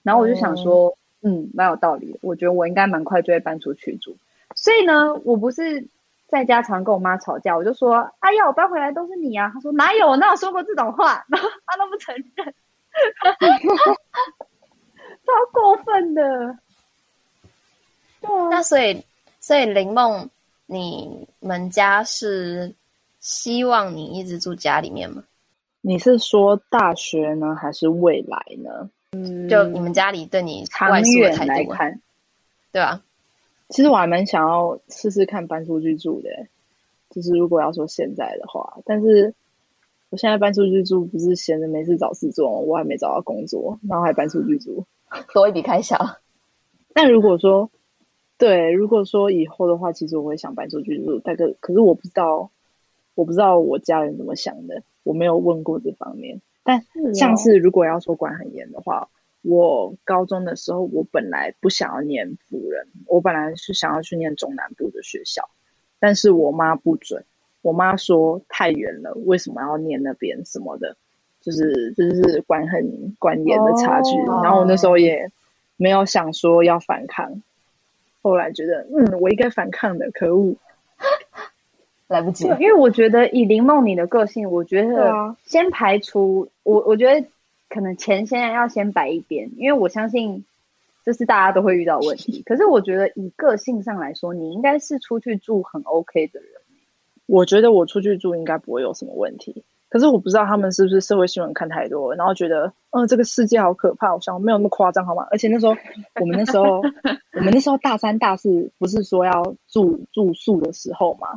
B: 然后我就想说，嗯，蛮有道理的，我觉得我应该蛮快就会搬出去住。所以呢，我不是。在家常跟我妈吵架，我就说：“哎呀，我搬回来都是你啊！”他说：“哪有？我哪有说过这种话？” 然后她都不承认，超过分的。对啊。
A: 那所以，所以林梦，你们家是希望你一直住家里面吗？
C: 你是说大学呢，还是未来呢？
A: 嗯，就你们家里对你外宿的态度来看，对吧？
C: 其实我还蛮想要试试看搬出去住的，就是如果要说现在的话，但是我现在搬出去住不是闲着没事找事做，我还没找到工作，然后还搬出去住，
A: 多一笔开销。
C: 但如果说对，如果说以后的话，其实我会想搬出去住，但是可是我不知道，我不知道我家人怎么想的，我没有问过这方面。但像是如果要说管很严的话。我高中的时候，我本来不想要念辅仁，我本来是想要去念中南部的学校，但是我妈不准，我妈说太远了，为什么要念那边什么的，就是就是管很管严的差距。Oh. 然后我那时候也没有想说要反抗，后来觉得嗯，我应该反抗的，可恶，
A: 来不及。
B: 因为我觉得以林梦你的个性，我觉得先排除我，我觉得。可能钱现在要先摆一边，因为我相信这是大家都会遇到问题。可是我觉得以个性上来说，你应该是出去住很 OK 的人。
C: 我觉得我出去住应该不会有什么问题。可是我不知道他们是不是社会新闻看太多，然后觉得嗯这个世界好可怕。我想没有那么夸张好吗？而且那时候我们那时候 我们那时候大三大四不是说要住住宿的时候嘛，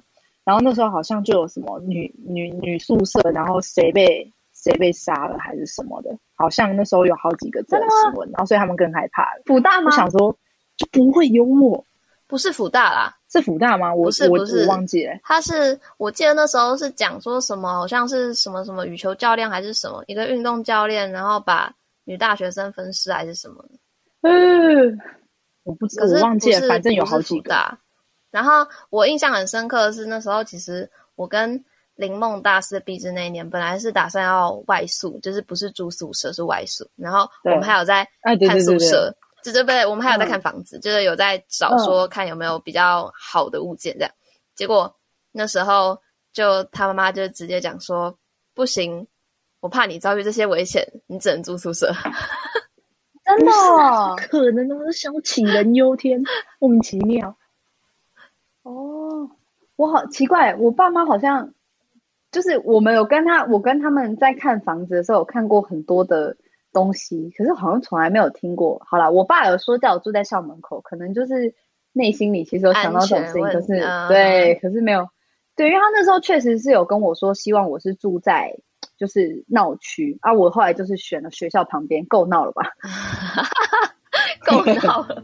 C: 然后那时候好像就有什么女女女宿舍，然后谁被。谁被杀了还是什么的，好像那时候有好几个这种新闻，然后所以他们更害怕了。
B: 辅大吗？
C: 我想说就不会幽默，
A: 不是辅大啦，
C: 是福大吗？我
A: 不是，不是，
C: 我忘记了。
A: 他是我记得那时候是讲说什么，好像是什么什么羽球教练还是什么一个运动教练，然后把女大学生分尸还是什么。
C: 嗯，我不知道，我忘记了，反正有好几个。
A: 然后我印象很深刻的是那时候，其实我跟。林梦大四毕业那一年，本来是打算要外宿，就是不是住宿舍，是外宿。然后我们还有在看宿舍，就是不对，我们还有在看房子，嗯、就是有在找说看有没有比较好的物件这样。嗯、结果那时候就他妈妈就直接讲说，不行，我怕你遭遇这些危险，你只能住宿舍。
B: 真的？
C: 可能都是想杞人忧天，莫名其妙。
B: 哦。我好奇怪，我爸妈好像就是我们有跟他，我跟他们在看房子的时候有看过很多的东西，可是好像从来没有听过。好了，我爸有说叫我住在校门口，可能就是内心里其实有想到这种事情，可是、嗯、对，可是没有。对，因为他那时候确实是有跟我说，希望我是住在就是闹区啊。我后来就是选了学校旁边，够闹了吧？
A: 够闹了。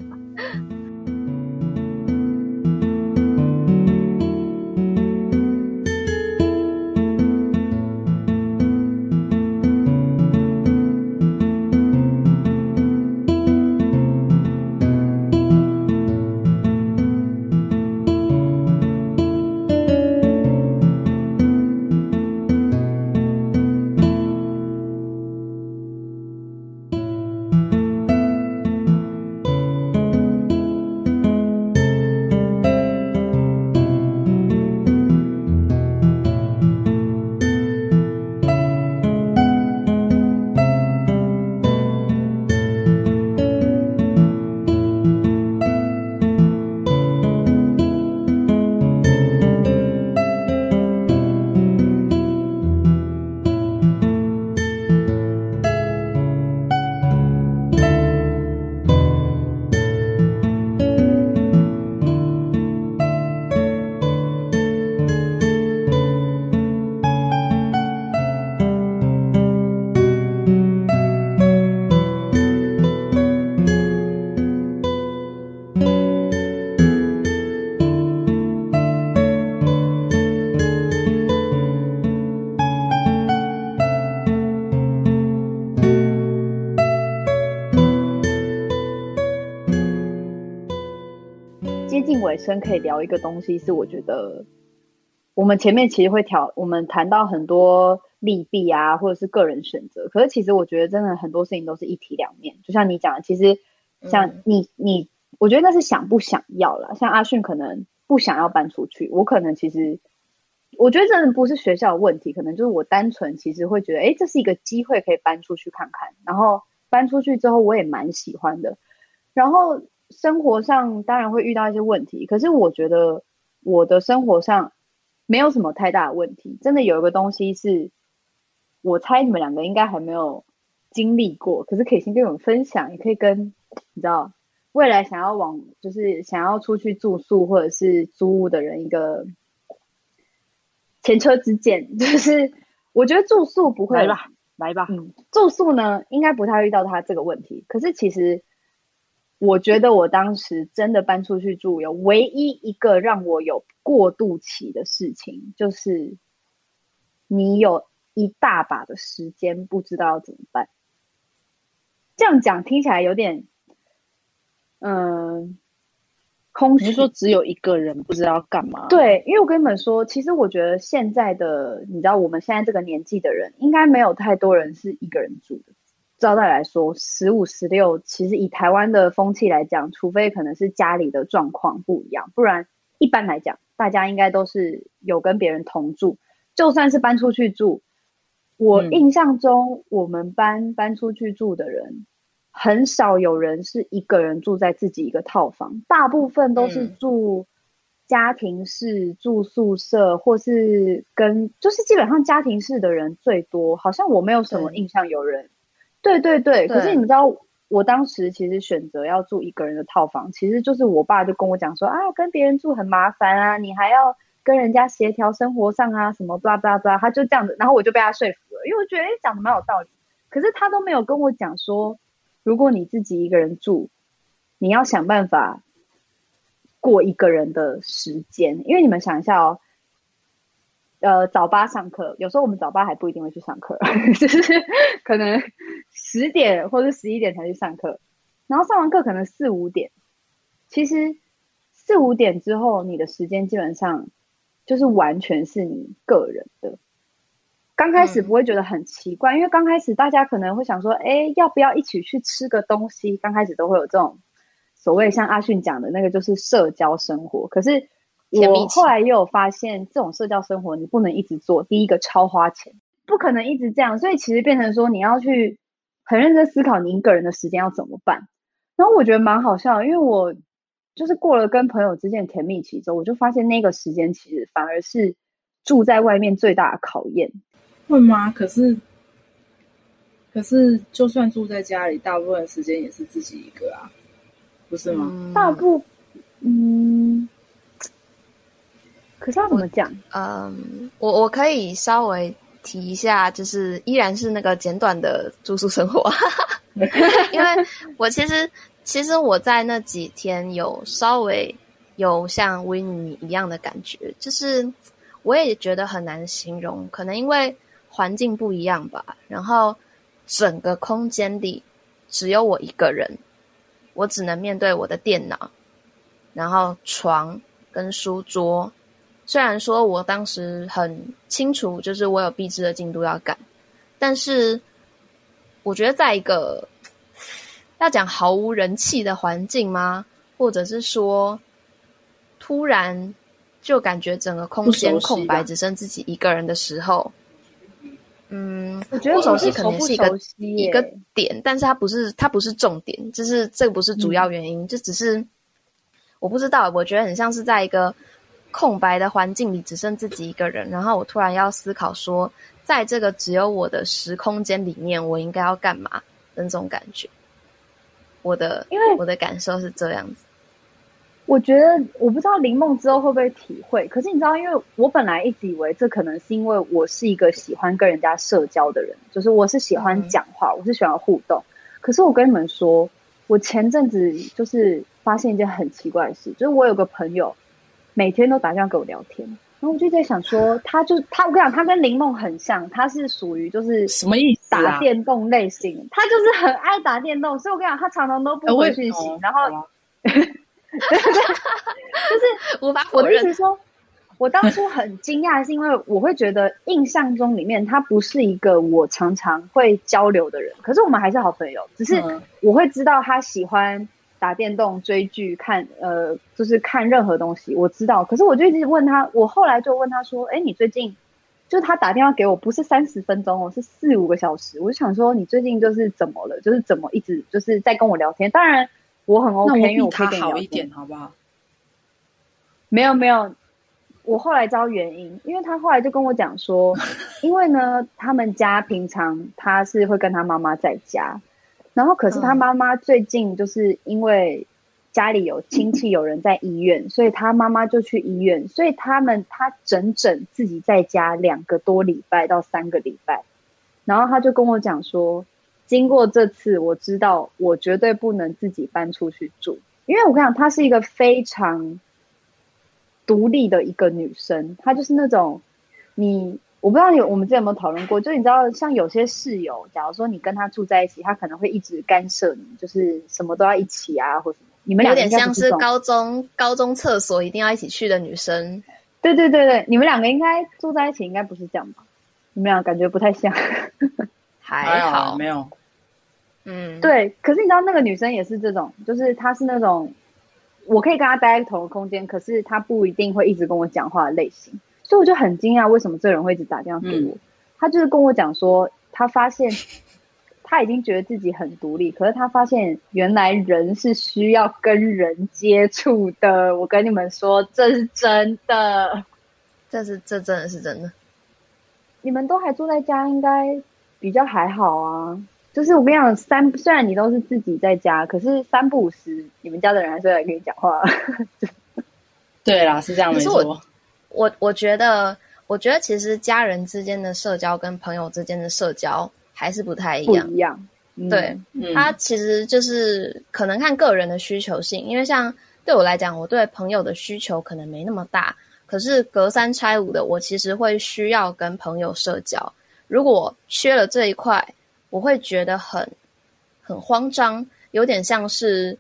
B: 尾声可以聊一个东西，是我觉得我们前面其实会调，我们谈到很多利弊啊，或者是个人选择。可是其实我觉得真的很多事情都是一体两面。就像你讲的，其实像你你，我觉得那是想不想要了。像阿迅可能不想要搬出去，我可能其实我觉得真的不是学校的问题，可能就是我单纯其实会觉得，哎，这是一个机会可以搬出去看看。然后搬出去之后，我也蛮喜欢的。然后。生活上当然会遇到一些问题，可是我觉得我的生活上没有什么太大的问题。真的有一个东西是，我猜你们两个应该还没有经历过，可是可以先跟我们分享，也可以跟你知道未来想要往就是想要出去住宿或者是租屋的人一个前车之鉴。就是我觉得住宿不会
C: 来吧，来吧，
B: 嗯，住宿呢应该不太遇到他这个问题，可是其实。我觉得我当时真的搬出去住，有唯一一个让我有过渡期的事情，就是你有一大把的时间不知道要怎么办。这样讲听起来有点，嗯，空虚。
C: 你说只有一个人不知道干嘛？
B: 对，因为我跟你们说，其实我觉得现在的，你知道，我们现在这个年纪的人，应该没有太多人是一个人住的。招待来说，十五、十六，其实以台湾的风气来讲，除非可能是家里的状况不一样，不然一般来讲，大家应该都是有跟别人同住。就算是搬出去住，我印象中，我们班、嗯、搬出去住的人，很少有人是一个人住在自己一个套房，大部分都是住家庭式、嗯、住宿舍，或是跟就是基本上家庭式的人最多。好像我没有什么印象有人。对对对，可是你们知道，我当时其实选择要住一个人的套房，其实就是我爸就跟我讲说啊，跟别人住很麻烦啊，你还要跟人家协调生活上啊，什么巴拉巴拉巴拉，他就这样子，然后我就被他说服了，因为我觉得诶讲的蛮有道理。可是他都没有跟我讲说，如果你自己一个人住，你要想办法过一个人的时间，因为你们想一下哦。呃，早八上课，有时候我们早八还不一定会去上课，就是可能十点或者十一点才去上课，然后上完课可能四五点。其实四五点之后，你的时间基本上就是完全是你个人的。刚开始不会觉得很奇怪，嗯、因为刚开始大家可能会想说，哎，要不要一起去吃个东西？刚开始都会有这种所谓像阿迅讲的那个，就是社交生活。可是。我后来也有发现，这种社交生活你不能一直做。第一个超花钱，不可能一直这样，所以其实变成说你要去很认真思考你一个人的时间要怎么办。然后我觉得蛮好笑的，因为我就是过了跟朋友之间的甜蜜期之后，我就发现那个时间其实反而是住在外面最大的考验。
C: 会吗？可是，可是就算住在家里，大部分时间也是自己一个啊，不是吗？
B: 嗯、大部，嗯，可是要怎么讲？
A: 嗯，我我可以稍微提一下，就是依然是那个简短的住宿生活，因为我其实。其实我在那几天有稍微有像维尼一样的感觉，就是我也觉得很难形容，可能因为环境不一样吧。然后整个空间里只有我一个人，我只能面对我的电脑，然后床跟书桌。虽然说我当时很清楚，就是我有必知的进度要赶，但是我觉得在一个。要讲毫无人气的环境吗？或者是说，突然就感觉整个空间空白，只剩自己一个人的时候，嗯，我觉得不熟悉可能是一个一个点，但是它不是它不是重点，就是这个不是主要原因，就只是我不知道，我觉得很像是在一个空白的环境里，只剩自己一个人，然后我突然要思考说，在这个只有我的时空间里面，我应该要干嘛的那种感觉。我的，因为我的感受是这样子。
B: 我觉得我不知道林梦之后会不会体会，可是你知道，因为我本来一直以为这可能是因为我是一个喜欢跟人家社交的人，就是我是喜欢讲话，嗯、我是喜欢互动。可是我跟你们说，我前阵子就是发现一件很奇怪的事，就是我有个朋友每天都打电话跟我聊天。然后我就在想说，他就他，我跟你讲，他跟林梦很像，他是属于就是
C: 什么意思？
B: 打电动类型，啊、他就是很爱打电动，所以我跟你讲，他常常都不回讯息。欸、然后，就是我把我的意思说，我当初很惊讶，是因为我会觉得印象中里面他不是一个我常常会交流的人，可是我们还是好朋友，只是我会知道他喜欢。打电动、追剧、看呃，就是看任何东西，我知道。可是我就一直问他，我后来就问他说：“哎，你最近就是他打电话给我，不是三十分钟哦，是四五个小时。”我就想说，你最近就是怎么了？就是怎么一直就是在跟我聊天？当然我很 OK，因为我可以跟你聊天。好一点，好不好？没有没有，我后来知道原因，因为他后来就跟我讲说，因为呢，他们家平常他是会跟他妈妈在家。然后，可是他妈妈最近就是因为家里有亲戚有人在医院，所以他妈妈就去医院，所以他们他整整自己在家两个多礼拜到三个礼拜。然后他就跟我讲说，经过这次，我知道我绝对不能自己搬出去住，因为我跟你讲，她是一个非常独立的一个女生，她就是那种你。我不知道有我们之前有没有讨论过，就你知道，像有些室友，假如说你跟他住在一起，他可能会一直干涉你，就是什么都要一起啊，或什么。你们两个
A: 有点像是高中高中厕所一定要一起去的女生。
B: 对对对对，你们两个应该住在一起，应该不是这样吧？你们俩感觉不太像。
A: 还好，
C: 没有。
A: 嗯，
B: 对。可是你知道那个女生也是这种，就是她是那种，我可以跟她待在同一个空间，可是她不一定会一直跟我讲话的类型。所以我就很惊讶，为什么这个人会一直打电话给我？嗯、他就是跟我讲说，他发现他已经觉得自己很独立，可是他发现原来人是需要跟人接触的。我跟你们说，这是真的，
A: 这是这真的是真的。
B: 你们都还住在家，应该比较还好啊。就是我跟你讲，三虽然你都是自己在家，可是三不五时，你们家的人还是会来跟你讲话。
C: 对啦，是这样没错。
A: 我我觉得，我觉得其实家人之间的社交跟朋友之间的社交还是不太一样。
B: 不一样，嗯、
A: 对，他、嗯、其实就是可能看个人的需求性。因为像对我来讲，我对朋友的需求可能没那么大。可是隔三差五的，我其实会需要跟朋友社交。如果缺了这一块，我会觉得很很慌张，有点像是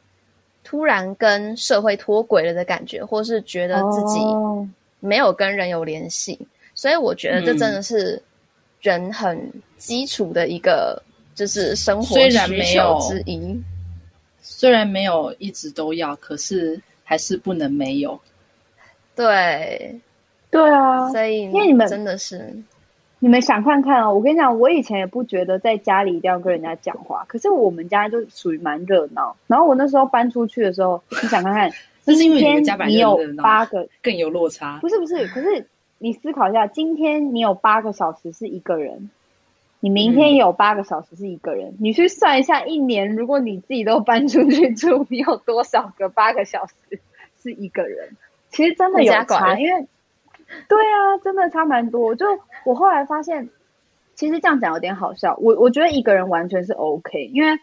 A: 突然跟社会脱轨了的感觉，或是觉得自己、哦。没有跟人有联系，所以我觉得这真的是人很基础的一个，就是生活需求之一。
C: 虽然没有一直都要，可是还是不能没有。
A: 对，
B: 对啊，
A: 所以
B: 因为你们
A: 真的是，
B: 你们想看看哦。我跟你讲，我以前也不觉得在家里一定要跟人家讲话，可是我们家就属于蛮热闹。然后我那时候搬出去的时候，你想看看。今天你有八个
C: 更有落差。
B: 不是不是，可是你思考一下，今天你有八个小时是一个人，你明天有八个小时是一个人，嗯、你去算一下，一年如果你自己都搬出去住，你有多少个八个小时是一个人？其实真的有差，因为对啊，真的差蛮多。就我后来发现，其实这样讲有点好笑。我我觉得一个人完全是 OK，因为。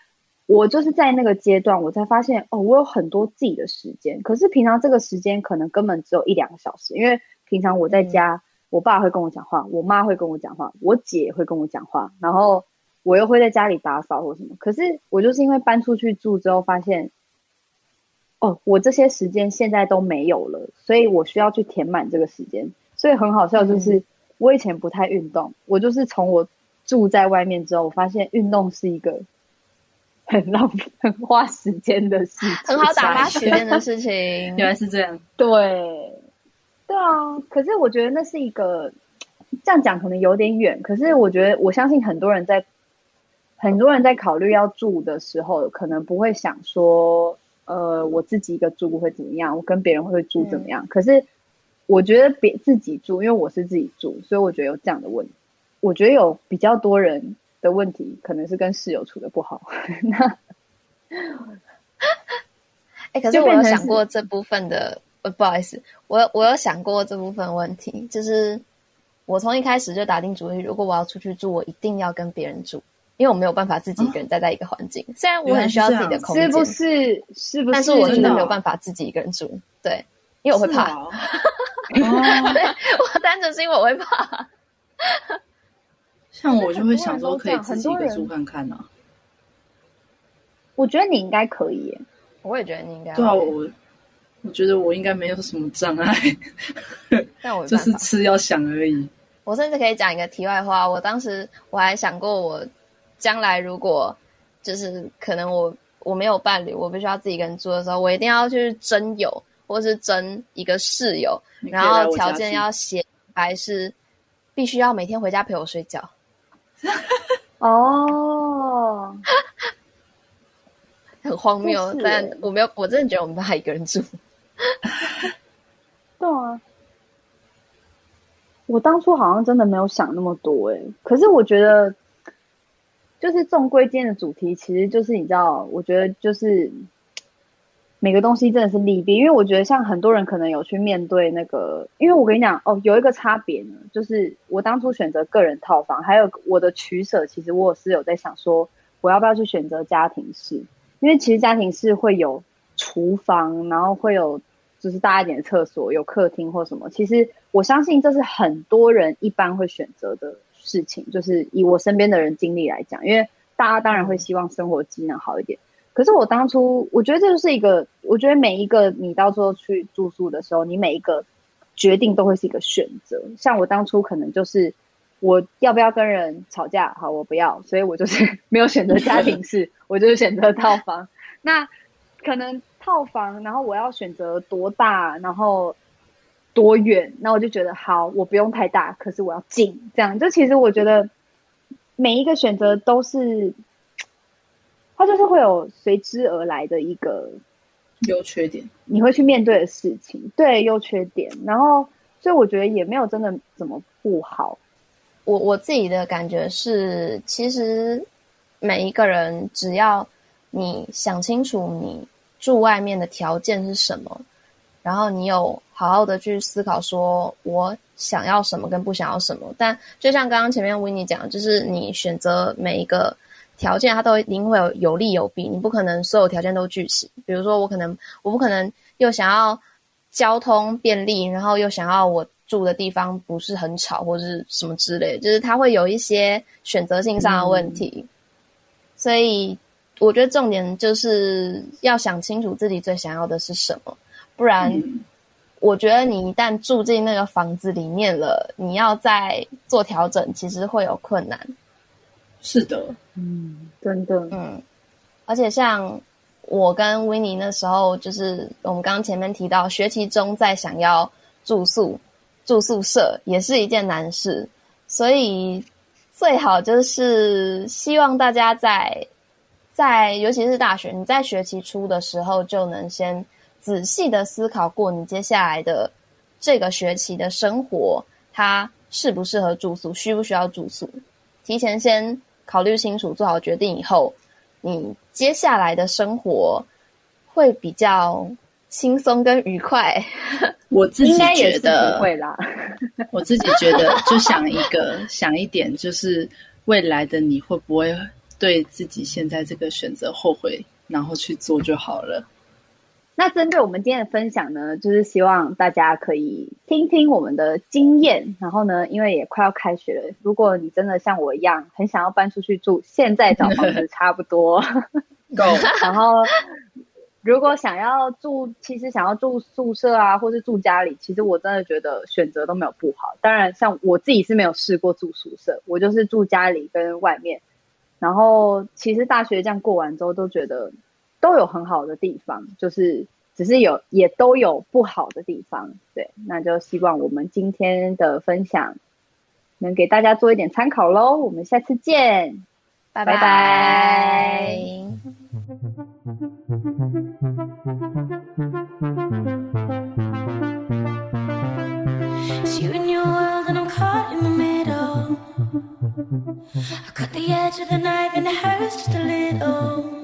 B: 我就是在那个阶段，我才发现哦，我有很多自己的时间。可是平常这个时间可能根本只有一两个小时，因为平常我在家，嗯、我爸会跟我讲话，我妈会跟我讲话，我姐也会跟我讲话，然后我又会在家里打扫或什么。可是我就是因为搬出去住之后，发现哦，我这些时间现在都没有了，所以我需要去填满这个时间。所以很好笑，就是、嗯、我以前不太运动，我就是从我住在外面之后，我发现运动是一个。很浪费、很花时间的事情，
A: 很好打发时间的 事情。
C: 原来是这样，
B: 对，对啊。可是我觉得那是一个这样讲可能有点远。可是我觉得我相信很多人在很多人在考虑要住的时候，可能不会想说，呃，我自己一个住会怎么样？我跟别人会住怎么样？嗯、可是我觉得别自己住，因为我是自己住，所以我觉得有这样的问题。我觉得有比较多人。的问题可能是跟室友处的不好，那，
A: 哎、欸，可是我有想过这部分的，呃，不好意思，我我有想过这部分问题，就是我从一开始就打定主意，如果我要出去住，我一定要跟别人住，因为我没有办法自己一个人待在一个环境，哦、虽然我很需要自己的空间，
B: 是不是？是不是？
A: 但是我真的没有办法自己一个人住，对，因为我会怕，哦、对，我单纯是因为我会怕。
C: 像我就会想说，可以自己一个住看看呢、啊。
B: 我觉得你应该可以，
A: 我也觉得你应该。
C: 对啊，我我觉得我应该没有什么障碍，
A: 但我
C: 就是吃要想而已。
A: 我甚至可以讲一个题外话，我当时我还想过，我将来如果就是可能我我没有伴侣，我必须要自己一个人住的时候，我一定要去征友，或是征一个室友，然后条件要写还是必须要每天回家陪我睡觉。
B: 哦，
A: 很荒谬，但我没有，我真的觉得我们不怕一个人住。
B: 对啊，我当初好像真的没有想那么多哎，可是我觉得，就是重归今天的主题，其实就是你知道，我觉得就是。每个东西真的是利弊，因为我觉得像很多人可能有去面对那个，因为我跟你讲哦，有一个差别呢，就是我当初选择个人套房，还有我的取舍，其实我是有在想说，我要不要去选择家庭式，因为其实家庭式会有厨房，然后会有就是大一点的厕所，有客厅或什么，其实我相信这是很多人一般会选择的事情，就是以我身边的人经历来讲，因为大家当然会希望生活机能好一点。可是我当初，我觉得这就是一个，我觉得每一个你到时候去住宿的时候，你每一个决定都会是一个选择。像我当初可能就是我要不要跟人吵架，好，我不要，所以我就是 没有选择家庭式，我就是选择套房。那可能套房，然后我要选择多大，然后多远，那我就觉得好，我不用太大，可是我要近，这样就其实我觉得每一个选择都是。它就是会有随之而来的一个
C: 优缺点，
B: 你会去面对的事情，对优缺点，然后所以我觉得也没有真的怎么不好。
A: 我我自己的感觉是，其实每一个人只要你想清楚你住外面的条件是什么，然后你有好好的去思考说我想要什么跟不想要什么。但就像刚刚前面 Winnie 讲，就是你选择每一个。条件它都一定会有有利有弊，你不可能所有条件都具齐。比如说，我可能我不可能又想要交通便利，然后又想要我住的地方不是很吵或者是什么之类，就是它会有一些选择性上的问题。嗯。所以我觉得重点就是要想清楚自己最想要的是什么，不然我觉得你一旦住进那个房子里面了，你要再做调整，其实会有困难。
C: 是的，
B: 嗯，真的，
A: 嗯，而且像我跟 Winnie 那时候，就是我们刚刚前面提到，学期中在想要住宿、住宿舍，也是一件难事，所以最好就是希望大家在在，尤其是大学，你在学期初的时候就能先仔细的思考过你接下来的这个学期的生活，它适不适合住宿，需不需要住宿，提前先考虑清楚，做好决定以后，你接下来的生活会比较轻松跟愉快。
D: 我自己觉得
B: 会啦，
D: 我自己觉得就想一个想一点，就是未来的你会不会对自己现在这个选择后悔？然后去做就好了。
B: 那针对我们今天的分享呢，就是希望大家可以听听我们的经验。然后呢，因为也快要开学了，如果你真的像我一样很想要搬出去住，现在找房子差不多 够。然后，如果想要住，其实想要住宿舍啊，或是住家里，其实我真的觉得选择都没有不好。当然，像我自己是没有试过住宿舍，我就是住家里跟外面。然后，其实大学这样过完之后，都觉得都有很好的地方，就是只是有也都有不好的地方，对，那就希望我们今天的分享能给大家做一点参考喽。我们下次见，拜拜。I cut
E: the edge of the knife and it hurts just a little.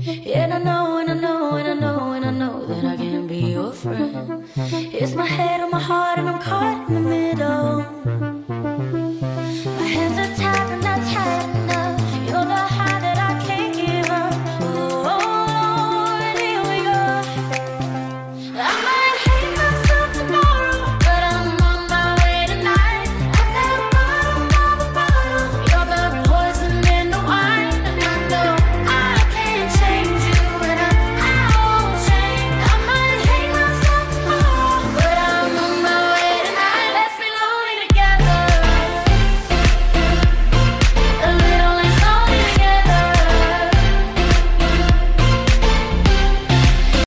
E: Yeah, and I know, and I know, and I know, and I know that I can be your friend. It's my head on my heart and I'm caught in the middle.